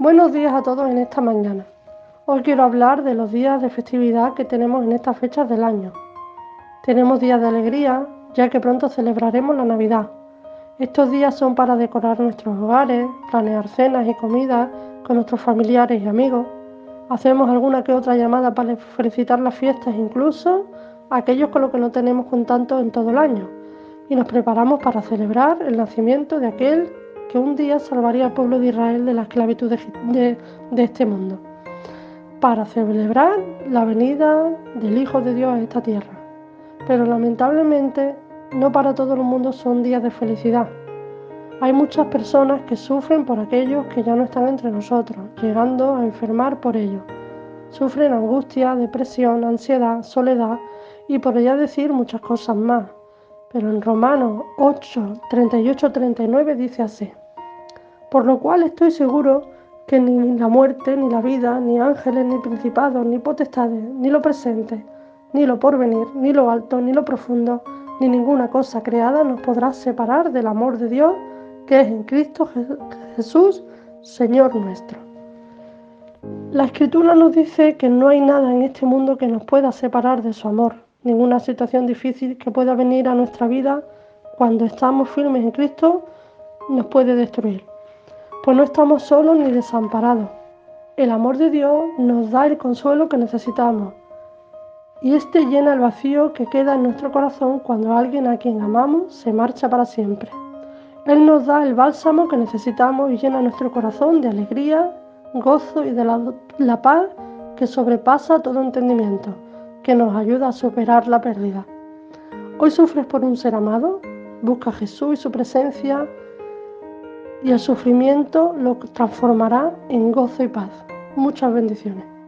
Buenos días a todos en esta mañana. Hoy quiero hablar de los días de festividad que tenemos en estas fechas del año. Tenemos días de alegría, ya que pronto celebraremos la Navidad. Estos días son para decorar nuestros hogares, planear cenas y comidas con nuestros familiares y amigos. Hacemos alguna que otra llamada para felicitar las fiestas, incluso aquellos con los que no tenemos contacto en todo el año. Y nos preparamos para celebrar el nacimiento de aquel que un día salvaría al pueblo de Israel de la esclavitud de, este mundo, para celebrar la venida del Hijo de Dios a esta tierra. Pero lamentablemente no para todo el mundo son días de felicidad. Hay muchas personas que sufren por aquellos que ya no están entre nosotros, llegando a enfermar por ello. Sufren angustia, depresión, ansiedad, soledad y por ella decir muchas cosas más. Pero en Romanos 8, 38, 39 dice así por lo cual estoy seguro que ni la muerte, ni la vida, ni ángeles, ni principados, ni potestades, ni lo presente, ni lo porvenir, ni lo alto, ni lo profundo, ni ninguna cosa creada nos podrá separar del amor de Dios que es en Cristo Jesús, Señor nuestro. La escritura nos dice que no hay nada en este mundo que nos pueda separar de su amor, ninguna situación difícil que pueda venir a nuestra vida cuando estamos firmes en Cristo nos puede destruir pues no estamos solos ni desamparados. El amor de Dios nos da el consuelo que necesitamos y este llena el vacío que queda en nuestro corazón cuando alguien a quien amamos se marcha para siempre. Él nos da el bálsamo que necesitamos y llena nuestro corazón de alegría, gozo y de la, la paz que sobrepasa todo entendimiento, que nos ayuda a superar la pérdida. Hoy sufres por un ser amado, busca a Jesús y su presencia y el sufrimiento lo transformará en gozo y paz. Muchas bendiciones.